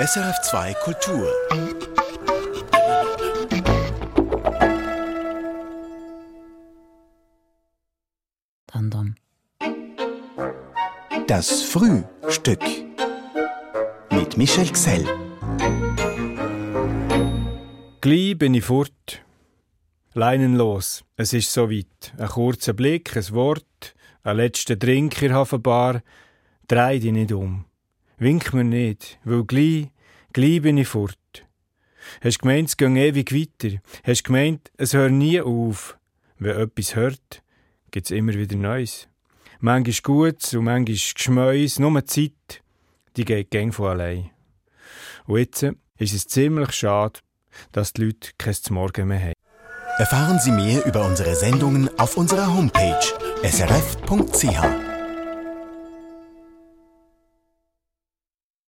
SRF2 Kultur. Dann, dann. Das Frühstück. Mit Michel Gsell. Gleich bin ich fort. Leinenlos, es ist so weit. Ein kurzer Blick, ein Wort, ein letzter Drink in der Hafenbar. Drei dich nicht um. Wink mir nicht, weil gleich, gleich bin ich fort. Hast gemeint, es geht ewig weiter. Hast gemeint, es hört nie auf. Wenn etwas hört, gibt's immer wieder Neues. Manchmal Gutes und manchmal Geschmäus, nur die Zeit, die geht gäng von allein. Und jetzt ist es ziemlich schade, dass die Leute kein Morgen mehr haben. Erfahren Sie mehr über unsere Sendungen auf unserer Homepage srf.ch.